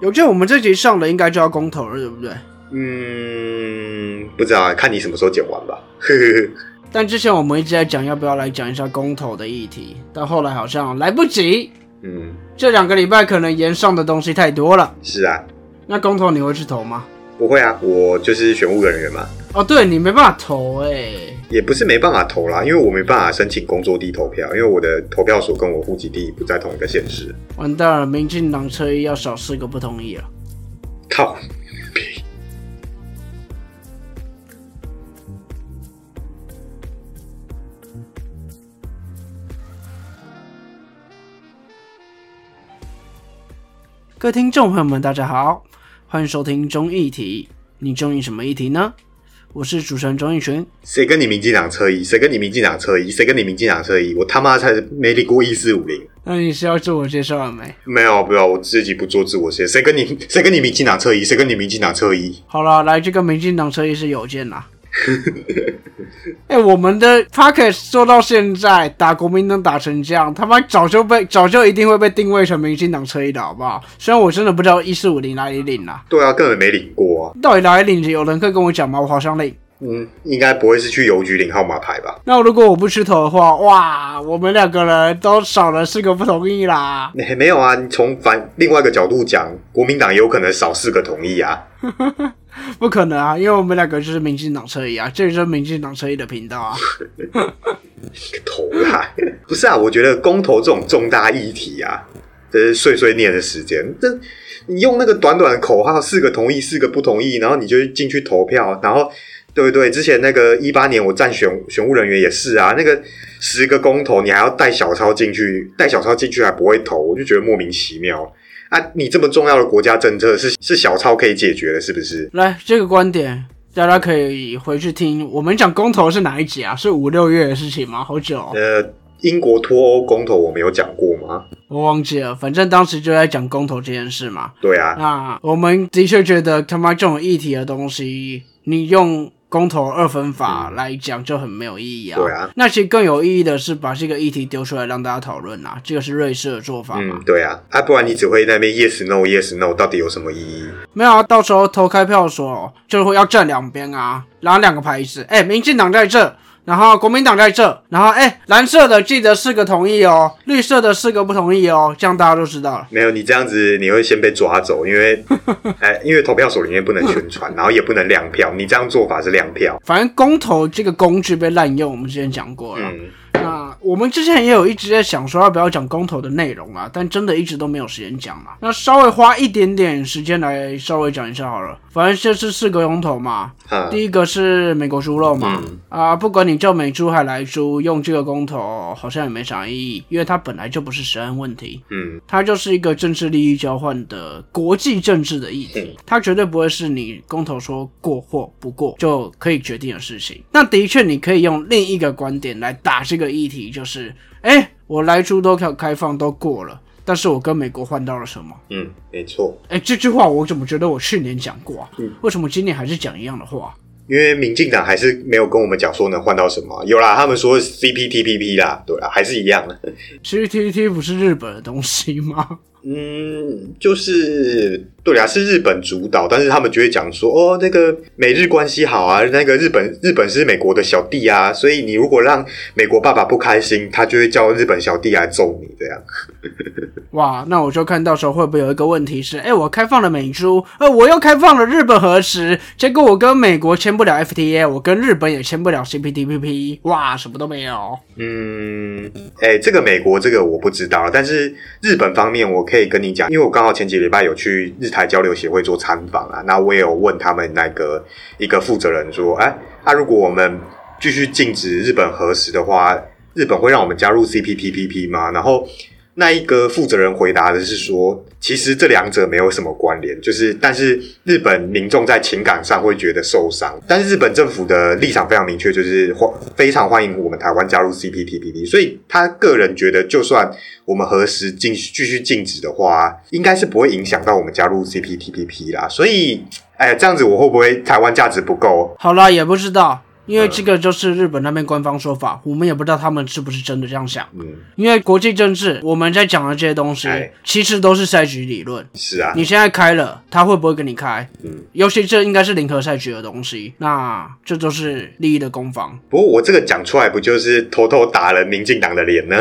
有见我们这集上了，应该就要公投了，对不对？嗯，不知道啊，看你什么时候剪完吧。呵呵呵。但之前我们一直在讲要不要来讲一下公投的议题，但后来好像来不及。嗯，这两个礼拜可能延上的东西太多了。是啊，那公投你会去投吗？不会啊，我就是选务人员嘛。哦，对你没办法投哎、也不是没办法投啦，因为我没办法申请工作地投票，因为我的投票所跟我户籍地不在同一个县市。完蛋了，民进党车衣要少四个不同意了。靠！各位听众朋友们，大家好，欢迎收听中议题。你中意什么议题呢？我是主持人钟义群。谁跟你民进党车衣？谁跟你民进党车衣？谁跟你民进党车衣？我他妈才没理过一四五零。那你是要自我介绍了没？没有，不要，我自己不做自我介绍。谁跟你谁跟你民进党车衣？谁跟你民进党车衣？好了，来，这个民进党车衣是有见啦。哎、我们的 p o c k e t 做到现在，打国民党打成这样，他妈早就被早就一定会被定位成民进党车一的好不好？虽然我真的不知道一四五零哪里领啦，对啊，根本没领过啊。到底哪里领？有人可以跟我讲吗？我好想领。嗯，应该不会是去邮局领号码牌吧？那如果我不去投的话，哇，我们两个人都少了四个不同意啦。没 没有啊，你从反另外一个角度讲，国民党也有可能少四个同意啊。不可能啊，因为我们两个就是民进党车衣啊，这里就是民进党车衣的频道啊。投啦，不是啊？我觉得公投这种重大议题啊，这是碎碎念的时间。这你用那个短短的口号，四个同意，四个不同意，然后你就进去投票，然后对不对？之前那个一八年我站选选务人员也是啊，那个十个公投，你还要带小抄进去，带小抄进去还不会投，我就觉得莫名其妙。啊，你这么重要的国家政策是是小抄可以解决的，是不是？来，这个观点大家可以回去听。我们讲公投是哪一集啊？是五六月的事情吗？好久哦、呃，英国脱欧公投我们有讲过吗？我忘记了。反正当时就在讲公投这件事嘛。对啊，那我们的确觉得他妈这种议题的东西，你用公投二分法来讲就很没有意义啊。对啊。那其实更有意义的是把这个议题丢出来让大家讨论啊，这个是瑞士的做法嘛。嗯，对啊，啊，不然你只会在那边 yes no yes no，到底有什么意义？没有啊，到时候投开票所就会要站两边啊，然后两个牌子，哎、民进党在这，然后国民党在这，然后哎、蓝色的记得四个同意哦，绿色的四个不同意哦，这样大家都知道了。没有，你这样子你会先被抓走，因为，哎，因为投票所里面不能宣传，然后也不能亮票，你这样做法是亮票。反正公投这个工具被滥用，我们之前讲过了。嗯，那我们之前也有一直在想说要不要讲公投的内容啊，但真的一直都没有时间讲嘛。那稍微花一点点时间来稍微讲一下好了。反正这是四个公投嘛，啊，第一个是美国猪肉嘛，啊，不管你叫美猪还来猪，用这个公投好像也没啥意义，因为它本来就不是实案问题，嗯，它就是一个政治利益交换的国际政治的议题，它绝对不会是你公投说过或不过就可以决定的事情。那的确，你可以用另一个观点来打这个议题，就是，哎，我来猪都开开放都过了。但是我跟美国换到了什么？嗯，没错，哎，这句话我怎么觉得我去年讲过啊？嗯为什么今年还是讲一样的话？因为民进党还是没有跟我们讲说能换到什么，有啦，他们说 CPTPP 啦，对啦，还是一样的。其实 TPT 不是日本的东西吗？嗯，就是对啊，是日本主导，但是他们就会讲说，哦，那个美日关系好啊，那个日本日本是美国的小弟啊，所以你如果让美国爸爸不开心，他就会叫日本小弟来揍你，这样。哇，那我就看到时候会不会有一个问题是，哎，我开放了美猪，呃，我又开放了日本核实，结果我跟美国签不了 FTA，我跟日本也签不了 CPTPP，哇，什么都没有。嗯，哎、这个美国这个我不知道，但是日本方面我可以跟你讲，因为我刚好前几礼拜有去日台交流协会做参访啊，那我也有问他们那个一个负责人说，哎、那，如果我们继续禁止日本核实的话，日本会让我们加入 C P P P P 吗？然后那一个负责人回答的是说，其实这两者没有什么关联，就是但是日本民众在情感上会觉得受伤，但是日本政府的立场非常明确，就是欢非常欢迎我们台湾加入 CPTPP，所以他个人觉得，就算我们核实禁继续禁止的话，应该是不会影响到我们加入 CPTPP 啦，所以。哎，这样子我会不会台湾价值不够？好啦，也不知道。因为这个就是日本那边官方说法，我们也不知道他们是不是真的这样想。嗯，因为国际政治，我们在讲的这些东西哎，其实都是赛局理论。是啊，你现在开了，他会不会跟你开？嗯，尤其这应该是零和赛局的东西，那这都是利益的攻防。不过我这个讲出来，不就是偷偷打了民进党的脸呢？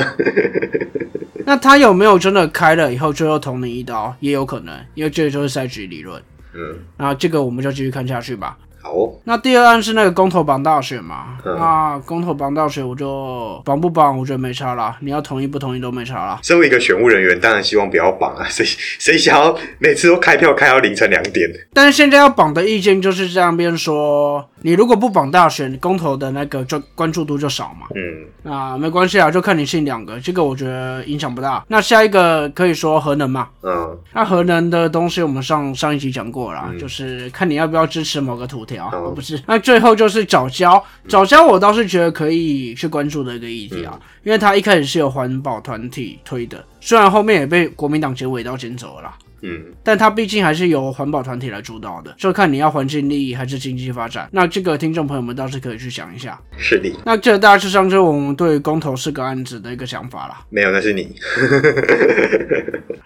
那他有没有真的开了以后最后捅你一刀，也有可能，因为这个就是赛局理论。嗯，那这个我们就继续看下去吧。好哦，那第二案是那个公投绑大选嘛？嗯那公投绑大选，我就绑不绑，我觉得没差啦。你要同意不同意都没差啦。身为一个选务人员，当然希望不要绑啊，谁谁想要每次都开票开到凌晨两点？但是现在要绑的意见就是这样边说，你如果不绑大选，公投的那个就关注度就少嘛。嗯，那没关系啊，就看你信两个，这个我觉得影响不大。那下一个可以说核能嘛？嗯，那核能的东西我们上上一集讲过了，就是看你要不要支持某个土条，哦不是？那最后就是早教，早教我倒是觉得可以去关注的一个议题啊，因为它一开始是由环保团体推的，虽然后面也被国民党结尾刀捡走了啦。嗯，但它毕竟还是由环保团体来主导的，就看你要环境利益还是经济发展。那这个听众朋友们倒是可以去想一下。是的，那这大致上就是我们对于公投是个案子的一个想法啦。没有，那是你。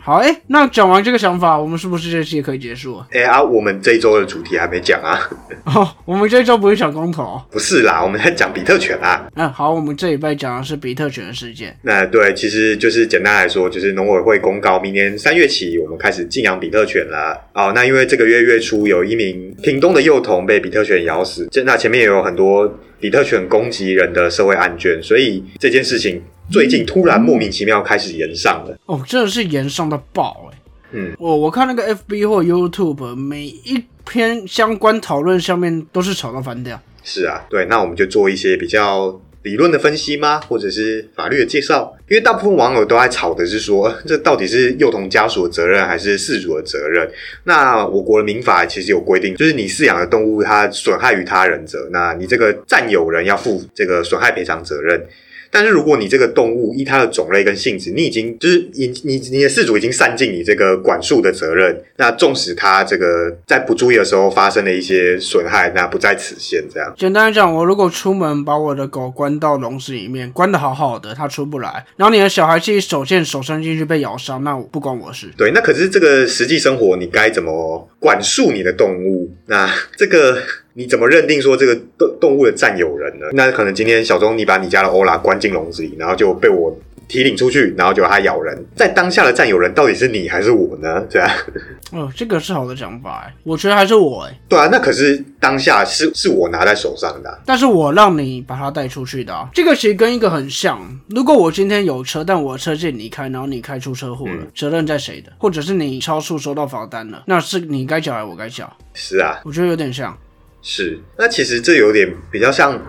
好，哎、那讲完这个想法，我们是不是这期也可以结束了？哎、啊，我们这一周的主题还没讲啊，哦，我们这一周不是讲公投。不是啦，我们在讲比特犬啊。嗯，好，我们这一拜讲的是比特犬的事件。那对，其实就是简单来说，就是农委会公告，明年三月起，我们开始禁养比特犬啦。哦，那因为这个月月初有一名屏东的幼童被比特犬咬死，这那前面也有很多比特犬攻击人的社会案卷，所以这件事情最近突然莫名其妙开始延上了。哦，真的是延上到爆哎、嗯，我我看那个 FB 或 YouTube 每一篇相关讨论上面都是吵到翻掉。是啊，对，那我们就做一些比较理论的分析吗？或者是法律的介绍？因为大部分网友都在吵的是说，这到底是幼童家属的责任还是事主的责任？那我国的民法其实有规定，就是你饲养的动物它损害于他人者，那你这个占有人要负这个损害赔偿责任。但是如果你这个动物依它的种类跟性质，你已经就是你你你的饲主已经散尽你这个管束的责任，那纵使它这个在不注意的时候发生了一些损害，那不在此限。这样，简单来讲，我如果出门把我的狗关到笼子里面，关的好好的，它出不来，然后你的小孩自己手贱手伸进去被咬伤，那不关我事。对，那可是这个实际生活，你该怎么管束你的动物？那这个你怎么认定说这个动动物的占有人呢？那可能今天小钟你把你家的欧拉关进笼子里，然后就被我提领出去，然后就它咬人，在当下的占有人到底是你还是我呢？对啊，哦，这个是好的想法哎，我觉得还是我哎，对啊，那可是当下是是我拿在手上的啊、但是我让你把它带出去的、啊，这个其实跟一个很像。如果我今天有车，但我的车借你开，然后你开出车祸了，责任在谁的？或者是你超速收到罚单了，那是你该缴还是我该缴？是啊，我觉得有点像。是。那其实这有点比较像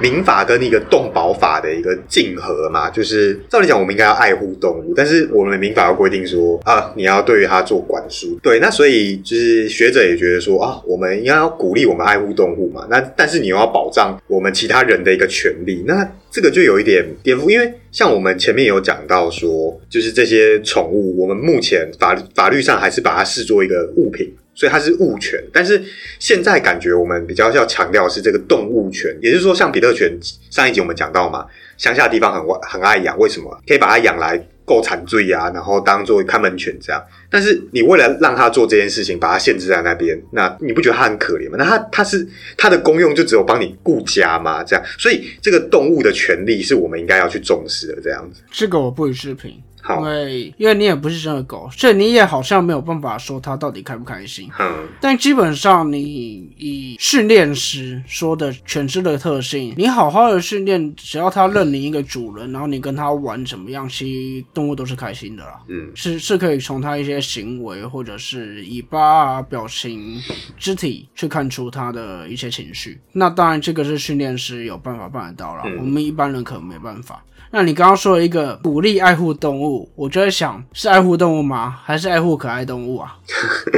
民法跟一个动保法的一个竞合嘛，就是照理讲我们应该要爱护动物，但是我们的民法要规定说啊，你要对于它做管束。对，那所以就是学者也觉得说啊，我们应该要鼓励我们爱护动物嘛，那但是你又要保障我们其他人的一个权利，那这个就有一点颠覆，因为像我们前面有讲到说，就是这些宠物，我们目前法法律上还是把它视作一个物品。所以它是物权，但是现在感觉我们比较要强调的是这个动物权，也就是说，像比特犬上一集我们讲到嘛，乡下地方很很爱养，为什么？可以把它养来够产罪啊，然后当做看门犬这样。但是你为了让它做这件事情，把它限制在那边，那你不觉得它很可怜吗？那它它是它的功用就只有帮你顾家吗？这样，所以这个动物的权利是我们应该要去重视的，这样子。这个我不予置评，因，为因为你也不是真的狗，所以你也好像没有办法说它到底开不开心。嗯，但基本上，你以训练师说的犬只的特性，你好好的训练，只要它认你一个主人，然后你跟它玩怎么样，其实动物都是开心的啦。嗯，是是可以从它一些行为或者是尾巴啊、表情、肢体去看出它的一些情绪。那当然，这个是训练师有办法办得到啦，嗯我们一般人可能没办法。那你刚刚说了一个鼓励爱护动物，我就在想，是爱护动物吗？还是爱护可爱动物啊？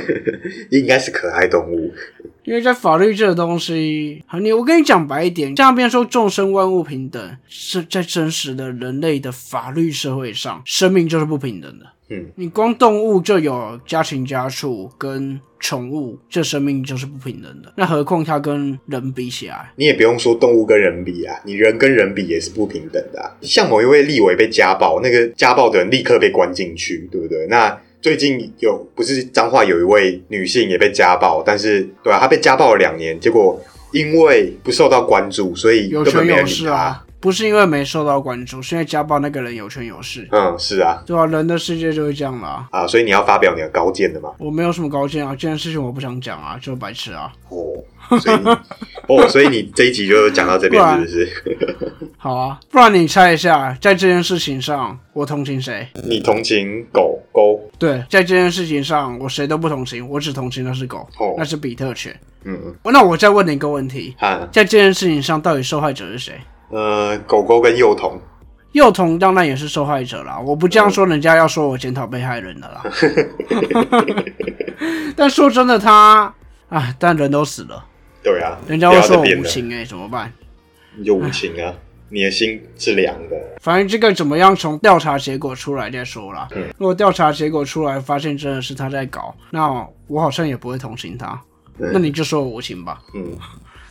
应该是可爱动物。因为在法律这个东西，好你我跟你讲白一点，像别人说众生万物平等，是在真实的人类的法律社会上，生命就是不平等的。嗯，你光动物就有家禽家畜跟宠物，这生命就是不平等的。那何况它跟人比起来，你也不用说动物跟人比啊，你人跟人比也是不平等的、啊。像某一位立委被家暴，那个家暴的人立刻被关进去，对不对？那最近有不是彰化有一位女性也被家暴，但是对啊，她被家暴了两年，结果因为不受到关注，所以根本没有理啊，不是因为没受到关注，是因为家暴那个人有权有势，嗯，是啊，对啊、人的世界就是这样啦。啊，所以你要发表你的高见的嘛。我没有什么高见啊，这件事情我不想讲啊，就是白痴啊。哦，所以你 哦，所以你这一集就讲到这边，是不是？好啊，不然你猜一下，在这件事情上我同情谁？你同情狗狗？对，在这件事情上我谁都不同情，我只同情那是狗，哦那是比特犬。嗯嗯，那我再问你一个问题，啊，在这件事情上到底受害者是谁？呃，狗狗跟幼童，幼童当然也是受害者啦，我不这样说，人家要说我检讨被害人的啦。但说真的他，啊，但人都死了，对啊，人家会说我无情哎、怎么办？你就无情啊，你的心是凉的。反正这个怎么样，从调查结果出来再说啦。嗯如果调查结果出来发现真的是他在搞，那我好像也不会同情他。那你就说我无情吧。嗯，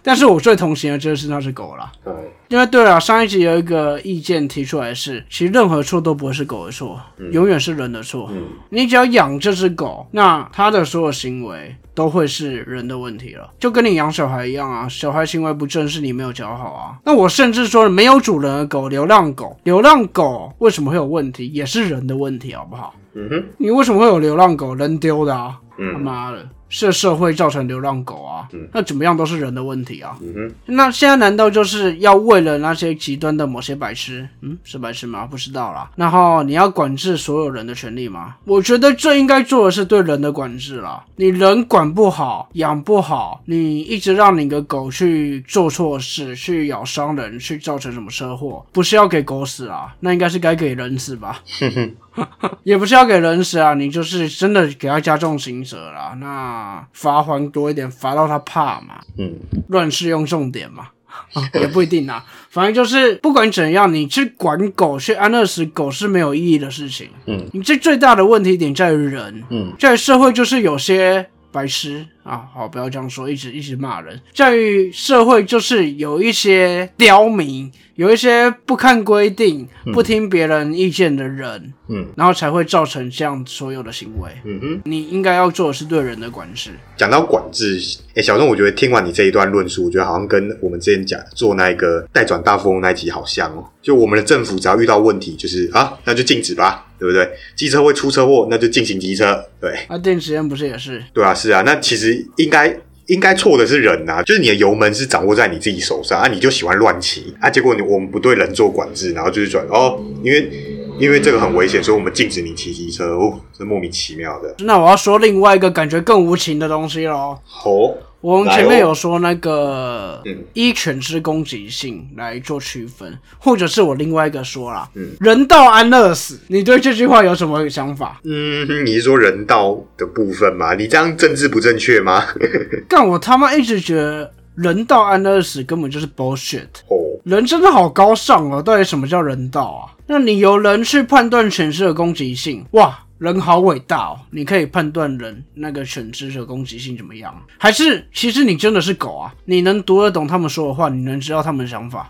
但是我最同情的就是那只狗了。对因为对了，上一集有一个意见提出来是，其实任何错都不会是狗的错，永远是人的错。嗯你只要养这只狗，那它的所有行为都会是人的问题了，就跟你养小孩一样啊，小孩行为不正是你没有教好啊。那我甚至说，没有主人的狗，流浪狗，流浪狗为什么会有问题，也是人的问题，好不好？嗯哼，你为什么会有流浪狗人丢的啊？他嗯妈的，是社会造成流浪狗啊，那怎么样都是人的问题啊。那现在难道就是要为了那些极端的某些白痴，嗯，是白痴吗？不知道啦。然后你要管制所有人的权利吗？我觉得最应该做的是对人的管制啦。你人管不好，养不好，你一直让你的狗去做错事，去咬伤人，去造成什么车祸，不是要给狗死啊？那应该是该给人死吧？也不是要给人死啊，你就是真的给他加重刑责啦，那罚还多一点，罚到他怕嘛。嗯乱世用重点嘛。啊 也不一定啊，反正就是不管怎样，你去管狗、去安乐死狗是没有意义的事情。嗯，你这最大的问题点在于人，嗯，在社会就是有些白痴啊，好不要这样说，一直一直骂人。教育社会就是有一些刁民，有一些不看规定、不听别人意见的人，嗯然后才会造成这样所有的行为。嗯哼。你应该要做的是对人的管制。讲到管制，哎、小钟，我觉得听完你这一段论述，我觉得好像跟我们之前讲做那个代转大富翁那一集好像哦。就我们的政府只要遇到问题，就是啊，那就禁止吧，对不对？机车会出车祸，那就进行机车，对啊，电池人不是也是？对啊，是啊。那其实应该应该错的是人呐、就是你的油门是掌握在你自己手上啊，你就喜欢乱骑啊，结果你我们不对人做管制，然后就是转哦，因为因为这个很危险，所以我们禁止你骑机车，哦，这莫名其妙的。那我要说另外一个感觉更无情的东西喽。哦，我们前面有说那个嗯依犬只攻击性来做区分，或者是我另外一个说啦，嗯人道安乐死，你对这句话有什么想法？嗯，你是说人道的部分吗？你这样政治不正确吗？但我他妈一直觉得人道安乐死根本就是 bullshit。哦，人真的好高尚哦，到底什么叫人道啊？那你由人去判断犬只的攻击性，哇，人好伟大哦！你可以判断人那个犬只的攻击性怎么样？还是其实你真的是狗啊？你能读得懂他们说的话，你能知道他们的想法？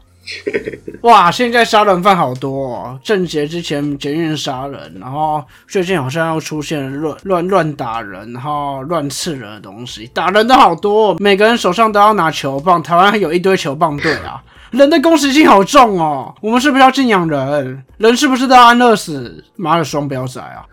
哇，现在杀人犯好多哦！郑捷之前检验杀人，然后最近好像又出现了乱乱乱打人，然后乱刺人的东西，打人的好多、哦，每个人手上都要拿球棒，台湾还有一堆球棒队啊！人的攻击性好重哦，我们是不是要敬仰人？人是不是都要安乐死？妈的双标仔啊！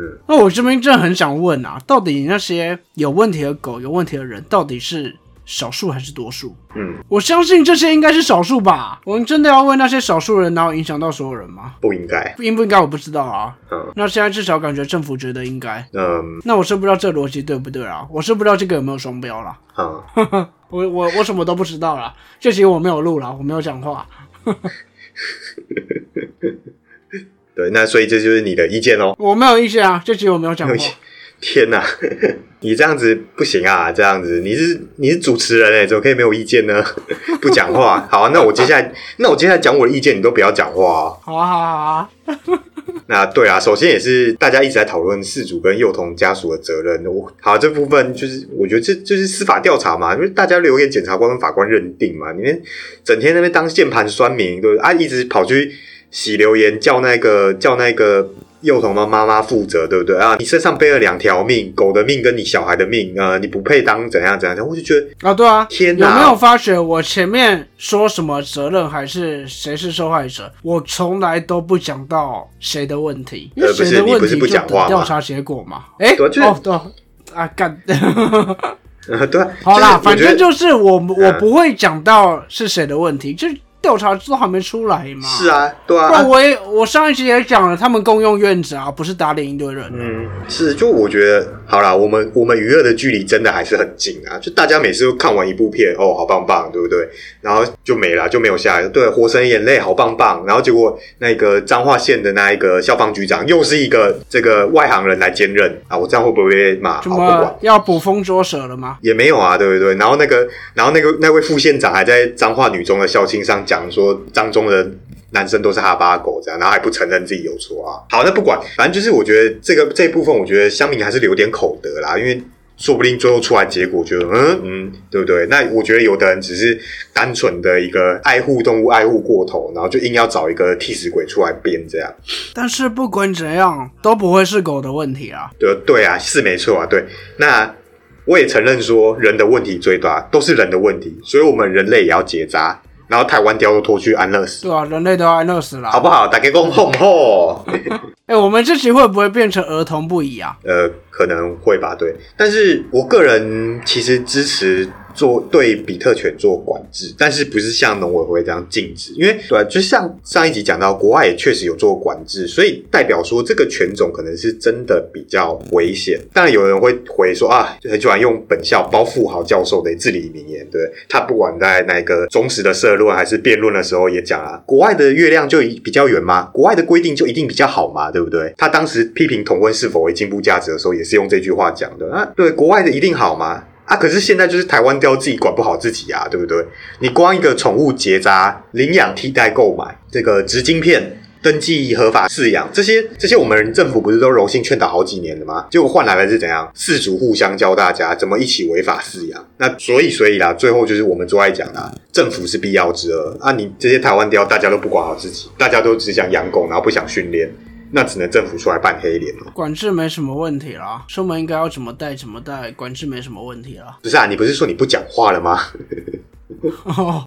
嗯，那我这边真的很想问啊，到底那些有问题的狗、有问题的人，到底是少数还是多数？嗯，我相信这些应该是少数吧。我们真的要问那些少数人，然后影响到所有人吗？不应该。应不应该我不知道啊。嗯那现在至少感觉政府觉得应该。嗯那我是不知道这逻辑对不对啊？我是不知道这个有没有双标啦。嗯，我我我什么都不知道啦。这集我没有录了，我没有讲话。对，那所以这就是你的意见喽。我没有意见啊，这集我没有讲话没有意。见 天哪，你这样子不行啊！这样子你是你是主持人哎，怎么可以没有意见呢？不讲话。好啊，那我接下来那我接下来讲我的意见，你都不要讲话啊。好啊好啊好啊，那对啊，首先也是大家一直在讨论事主跟幼童家属的责任。我好这部分就是我觉得这就是司法调查嘛，因为大家留给检察官跟法官认定嘛，你们整天那边当键盘酸民，对不对？啊，一直跑去洗留言，叫那个叫那个。幼童的妈妈负责，对不对啊？你身上背了两条命，狗的命跟你小孩的命，呃，你不配当怎样怎样？我就觉得啊，对啊，天哪！有没有发觉我前面说什么责任还是谁是受害者？我从来都不讲到谁的问题，因为谁的问题就等调查结果嘛。哎，哦对啊，干，对，好啦，反正就是我我不会讲到是谁的问题，就。调查都还没出来嘛？是啊，对啊。不，我也我上一期也讲了，他们共用院子啊，不是打脸一堆人。嗯，是，就我觉得，好啦，我们我们娱乐的距离真的还是很近啊。就大家每次都看完一部片，哦，好棒棒，对不对？然后就没了，就没有下来。对，《活神眼泪》好棒棒。然后结果那个彰化县的那一个消防局长，又是一个这个外行人来兼任啊。我这样会不会骂？怎么要捕风捉蛇了吗？也没有啊，对不对？然后那个，然后那个那位副县长还在彰化女中的校庆上。讲说张中的男生都是哈巴狗这样，然后还不承认自己有错啊。好，那不管，反正就是我觉得这个这一部分，我觉得乡民还是留点口德啦，因为说不定最后出来结果就嗯嗯，对不对？那我觉得有的人只是单纯的一个爱护动物爱护过头，然后就硬要找一个替死鬼出来编这样。但是不管怎样，都不会是狗的问题啊。对对啊，是没错啊。对，那我也承认说人的问题最大，都是人的问题，所以我们人类也要结扎。然后台湾雕都拖去安乐死，对啊，人类都要安乐死了，好不好？大家讲好不好？哎，我们这期会不会变成儿童不宜啊？呃，可能会吧，对。但是我个人其实支持。做对比特犬做管制，但是不是像农委会这样禁止？因为对，就像上一集讲到，国外也确实有做管制，所以代表说这个犬种可能是真的比较危险。当然有人会回说啊，就很喜欢用本校包富豪教授的至理名言，对他不管在那个忠实的社论还是辩论的时候也讲啊，国外的月亮就比较圆吗？国外的规定就一定比较好吗？对不对？他当时批评同婚是否为进步价值的时候，也是用这句话讲的啊。对，国外的一定好吗？啊！可是现在就是台湾雕自己管不好自己啊，对不对？你光一个宠物结扎、领养、替代购买、这个植晶片、登记合法饲养，这些这些我们政府不是都柔性劝导好几年了吗？结果换来的是怎样？饲主互相教大家怎么一起违法饲养。那所以所以啦，最后就是我们最爱讲的，政府是必要之恶啊！你这些台湾雕大家都不管好自己，大家都只想养狗，然后不想训练。那只能政府出来扮黑脸了。管制没什么问题啦，出门应该要怎么带怎么带，管制没什么问题啦。不是啊，你不是说你不讲话了吗？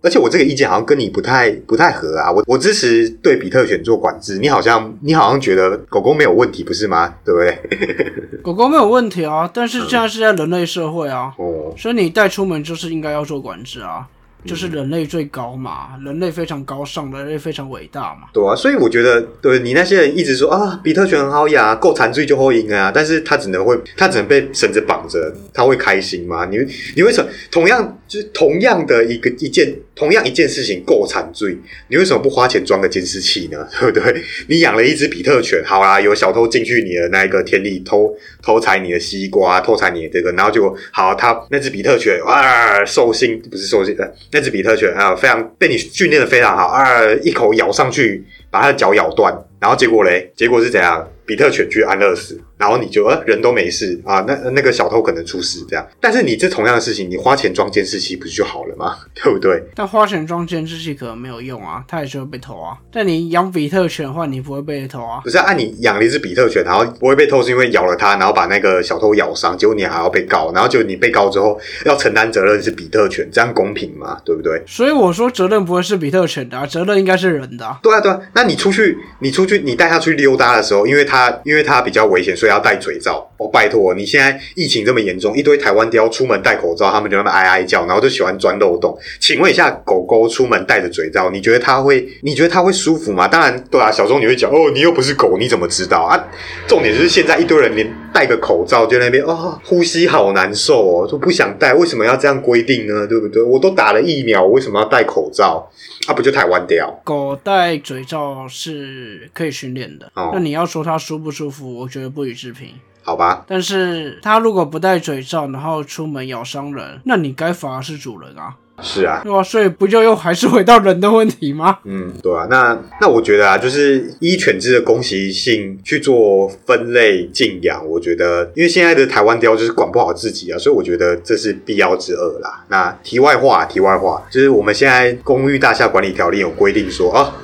而且我这个意见好像跟你不太不太合啊。我我支持对比特犬做管制，你好像你好像觉得狗狗没有问题，不是吗？对不对？狗狗没有问题啊，但是现在是在人类社会啊，所以你带出门就是应该要做管制啊。就是人类最高嘛，人类非常高尚，人类非常伟大嘛。对啊，所以我觉得，对你那些人一直说啊，比特犬很好养，够残罪就会赢啊，但是他只能会，他只能被绳子绑着，他会开心吗？你你为什么同样就是同样的一个一件？同样一件事情够惨罪，你为什么不花钱装个监视器呢？对不对？你养了一只比特犬，好啦，有小偷进去你的那一个田里偷偷采你的西瓜，偷采你的这个，然后就好，他那只比特犬啊，兽性不是兽性，呃，那只比特犬啊，非常被你训练的非常好啊，一口咬上去，把它的脚咬断，然后结果嘞，结果是怎样？比特犬去安乐死。然后你就呃人都没事啊，那那个小偷可能出事这样，但是你这同样的事情，你花钱装监视器不是就好了吗？对不对？但花钱装监视器可能没有用啊，它也是会被偷啊。但你养比特犬的话，你不会被偷啊。不是按你养了一只比特犬，然后不会被偷，是因为咬了它，然后把那个小偷咬伤，结果你还要被告，然后就你被告之后要承担责任是比特犬，这样公平吗？对不对？所以我说责任不会是比特犬的，责任应该是人的。对啊对啊，那你出去你出去你带它出去溜达的时候，因为它因为它比较危险，所以要戴嘴罩。哦，拜托，你现在疫情这么严重，一堆台湾雕出门戴口罩，他们就那么哀哀叫，然后就喜欢钻漏洞。请问一下，狗狗出门戴着嘴罩，你觉得它会？你觉得它会舒服吗？当然，对啊，小时候你会讲，哦，你又不是狗，你怎么知道啊？重点就是现在一堆人连戴个口罩就那边哦，呼吸好难受哦，都不想戴，为什么要这样规定呢？对不对？我都打了疫苗，为什么要戴口罩？啊，不就台湾雕？狗戴嘴罩是可以训练的，哦那你要说它舒不舒服，我觉得不予置评。好吧，但是他如果不戴嘴罩，然后出门咬伤人，那你该罚的是主人啊。是啊，对吧？所以不就又还是回到人的问题吗？嗯，对啊，那那我觉得啊，就是依犬只的攻击性去做分类禁养，我觉得因为现在的台湾雕就是管不好自己啊，所以我觉得这是必要之恶啦。那题外话，题外话，就是我们现在公寓大厦管理条例有规定说啊。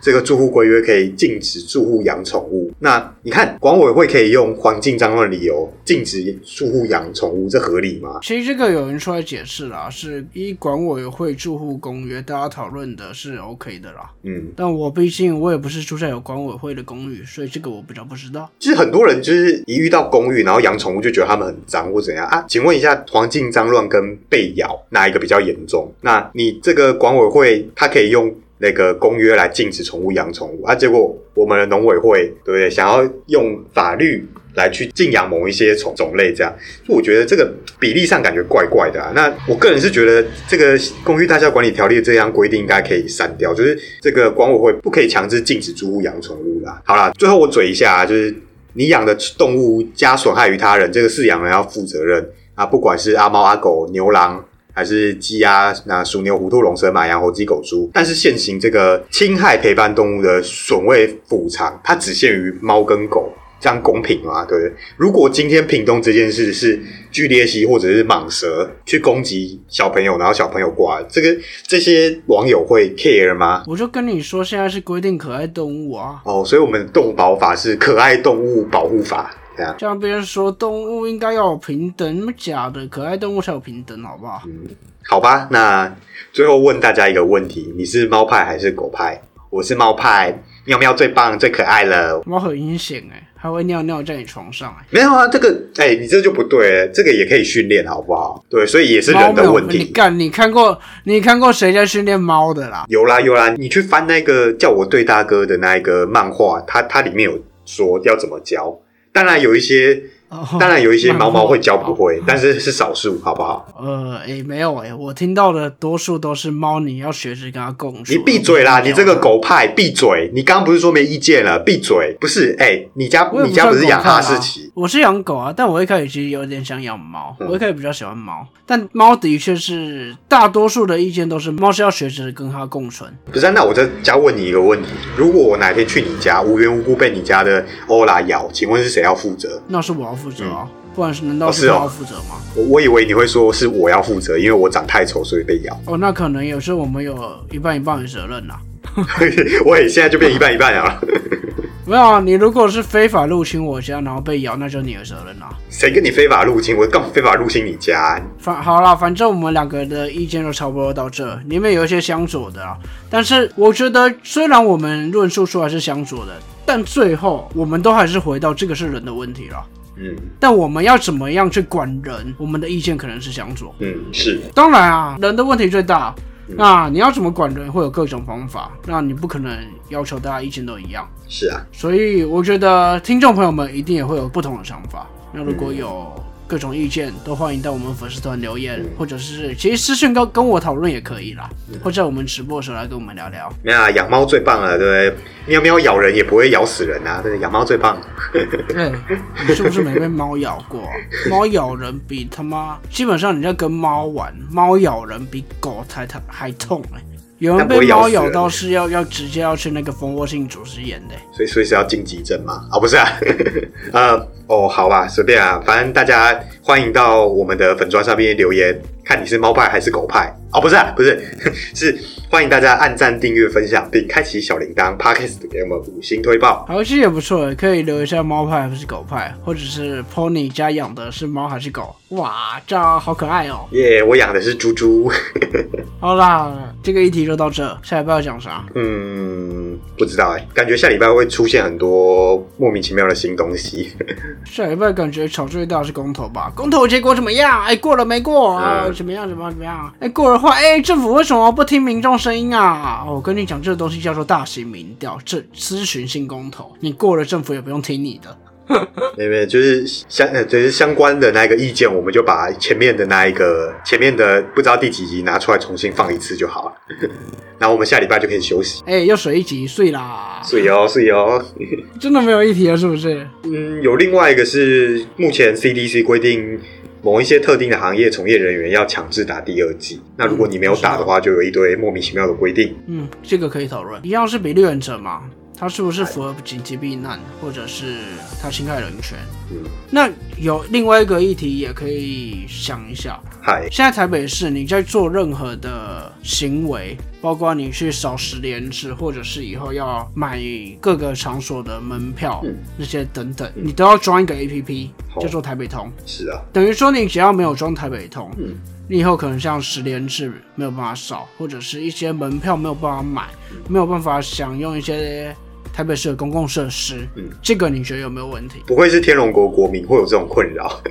这个住户规约可以禁止住户养宠物。那你看，管委会可以用环境脏乱理由禁止住户养宠物，这合理吗？其实这个有人出来解释啦，是依管委会住户公约，大家讨论的是 OK 的啦。嗯，但我毕竟我也不是住在有管委会的公寓，所以这个我比较不知道。其实很多人就是一遇到公寓，然后养宠物就觉得他们很脏或怎样啊？请问一下，环境脏乱跟被咬哪一个比较严重？那你这个管委会它可以用？那个公约来禁止宠物养宠物啊，结果我们的农委会对不对？想要用法律来去禁养某一些宠种类，这样，我觉得这个比例上感觉怪怪的啊。那我个人是觉得这个公寓大厦管理条例这样规定应该可以删掉，就是这个管委会不可以强制禁止住户养宠物啦。好啦，最后我嘴一下，就是你养的动物加损害于他人，这个饲养人要负责任啊，不管是阿猫阿狗、牛郎。还是鸡鸭、那鼠牛虎兔龙蛇马羊猴鸡狗猪，但是现行这个侵害陪伴动物的损位补偿，它只限于猫跟狗，这样公平吗？对不对？如果今天屏东这件事是巨鬣蜥或者是蟒蛇去攻击小朋友，然后小朋友挂，这个这些网友会 care 吗？我就跟你说，现在是规定可爱动物啊。哦，所以我们动保法是可爱动物保护法。这样别人说动物应该要有平等，那么假的，可爱动物才有平等，好不好？嗯，好吧。那最后问大家一个问题：你是猫派还是狗派？我是猫派，喵喵最棒最可爱了。猫很阴险哎，还会尿尿在你床上哎。没有啊，这个哎，你这就不对，这个也可以训练，好不好？对，所以也是人的问题。你干，你看过你看过谁在训练猫的啦？有啦有啦，你去翻那个叫我对大哥的那一个漫画，它它里面有说要怎么教。当然有一些，当然有一些猫猫会教不会，但是是少数，好不好？呃，诶，没有诶，我听到的多数都是猫，你要学着跟它共处。你闭嘴啦！你这个狗派，闭嘴！你刚刚不是说没意见了？闭嘴！不是，哎，你家你家不是养哈士奇？我是养狗啊，但我一开始其实有点想养猫，我一开始比较喜欢猫，但猫的确是大多数的意见都是猫是要学着跟它共存。不是，那我再加问你一个问题：如果我哪天去你家，无缘无故被你家的欧拉咬，请问是谁要负责？那是我要负责啊。不然是难道是他要负责吗？我我以为你会说是我要负责，因为我长太丑，所以被咬。哦，那可能有时候我们有一半一半的责任呐。我也现在就变一半一半了。没有啊，你如果是非法入侵我家，然后被咬，那就你的责任啦。谁跟你非法入侵？我干嘛非法入侵你家？反好了，反正我们两个的意见都差不多到这，里面有一些相左的啊。但是我觉得，虽然我们论述出来是相左的，但最后我们都还是回到这个是人的问题了。嗯，但我们要怎么样去管人？我们的意见可能是相左。嗯，是。当然啊，人的问题最大。那你要怎么管人？会有各种方法。那你不可能要求大家意见都一样。是啊。所以我觉得听众朋友们一定也会有不同的想法。那如果有。各种意见都欢迎到我们粉丝团留言，或者是其实私信跟跟我讨论也可以啦，或者我们直播的时候来跟我们聊聊。没有啊，养猫最棒了，对不对？喵喵咬人也不会咬死人啊，对，养猫最棒。对，你是不是没被猫咬过？猫咬人比他妈，基本上你在跟猫玩，猫咬人比狗才它还痛哎。有人被猫咬到是要要直接要去那个蜂窝性组织炎的，所以所以是要进急诊嘛？啊，不是啊，呃，哦，好吧，随便啊，反正大家欢迎到我们的粉砖上面留言。看你是猫派还是狗派哦？不是，不是，是欢迎大家按赞、订阅、分享，并开启小铃铛。Podcast 给我们五星推爆，好，其实也不错，可以留一下猫派还是狗派，或者是 Pony 家养的是猫还是狗？哇，这样好可爱哦！耶，我养的是猪猪。好啦，这个议题就到这，下礼拜要讲啥？嗯，不知道哎，感觉下礼拜会出现很多莫名其妙的新东西。下礼拜感觉吵最大是公投吧？公投结果怎么样？哎，过了没过？啊？怎么样？怎么样？怎么样？哎，过的话，哎，政府为什么不听民众声音啊？我跟你讲，这个东西叫做大型民调，这咨询性公投，你过了，政府也不用听你的。没有，就是相呃，就是相关的那个意见，我们就把前面的那一个前面的不知道第几集拿出来重新放一次就好了。然后我们下礼拜就可以休息。哎，又水一集，睡啦，睡哦，睡哦。真的没有一题了，是不是？嗯，有另外一个是目前 CDC 规定。某一些特定的行业从业人员要强制打第二剂。那如果你没有打的话，就有一堆莫名其妙的规定。嗯，这个可以讨论。一样是比例原则嘛，他是不是符合紧急避难，或者是他侵害人权？嗯，那有另外一个议题也可以想一下。嗨，现在台北市你在做任何的行为，包括你去扫十连制，或者是以后要买各个场所的门票、嗯。那些等等，你都要装一个 APP，好。叫做台北通。是啊，等于说你只要没有装台北通，嗯。你以后可能像十连制没有办法扫，或者是一些门票没有办法买，没有办法享用一些台北市的公共设施，嗯这个你觉得有没有问题？不会是天龙国国民会有这种困扰。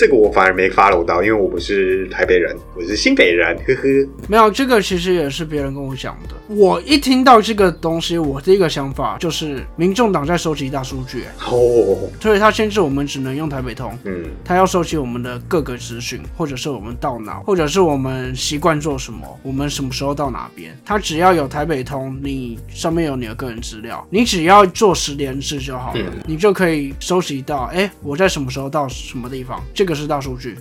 这个我反而没 follow 到，因为我不是台北人，我是新北人，呵呵。没有，这个其实也是别人跟我讲的。我一听到这个东西，我第一个想法就是民众党在收集大数据，哦，所以他限制我们只能用台北通。嗯，他要收集我们的各个资讯，或者是我们到哪，或者是我们习惯做什么，我们什么时候到哪边。他只要有台北通，你上面有你的个人资料，你只要做十连制就好了，嗯你就可以收集到，哎、我在什么时候到什么地方，这个是大数据。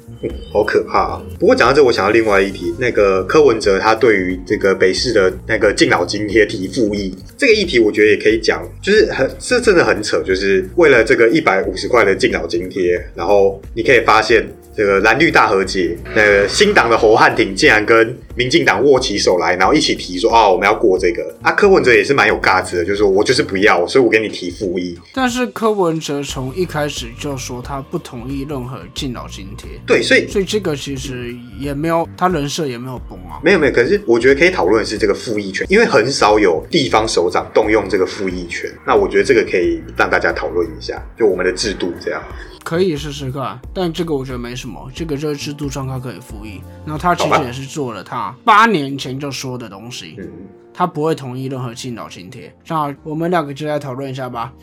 好可怕、啊。不过讲到这，我想到另外一题，那个柯文哲他对于这个北市的那个敬老津贴提复议这个议题，我觉得也可以讲，就是很这真的很扯，就是为了这个一百五十块的敬老津贴，然后你可以发现。这个蓝绿大和解，那个新党的侯汉廷竟然跟民进党握起手来，然后一起提说，哦，我们要过这个。啊，柯文哲也是蛮有尬子的，就是说我就是不要，所以我给你提复议。但是柯文哲从一开始就说他不同意任何敬老津贴，对，所以所以这个其实也没有他人设也没有崩啊。没有没有，可是我觉得可以讨论的是这个复议权，因为很少有地方首长动用这个复议权。那我觉得这个可以让大家讨论一下，就我们的制度这样。可以试试看，但这个我觉得没什么，这个就是制度上他可以复议。然后他其实也是做了他八年前就说的东西，嗯，他不会同意任何敬老津贴。那我们两个就来讨论一下吧。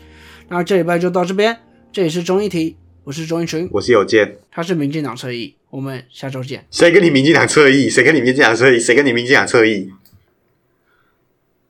那这礼拜就到这边，这里是中议题，我是钟一群，我是有健，他是民进党侧翼，我们下周见。谁跟你民进党侧翼？谁跟你民进党侧翼？谁跟你民进党侧翼？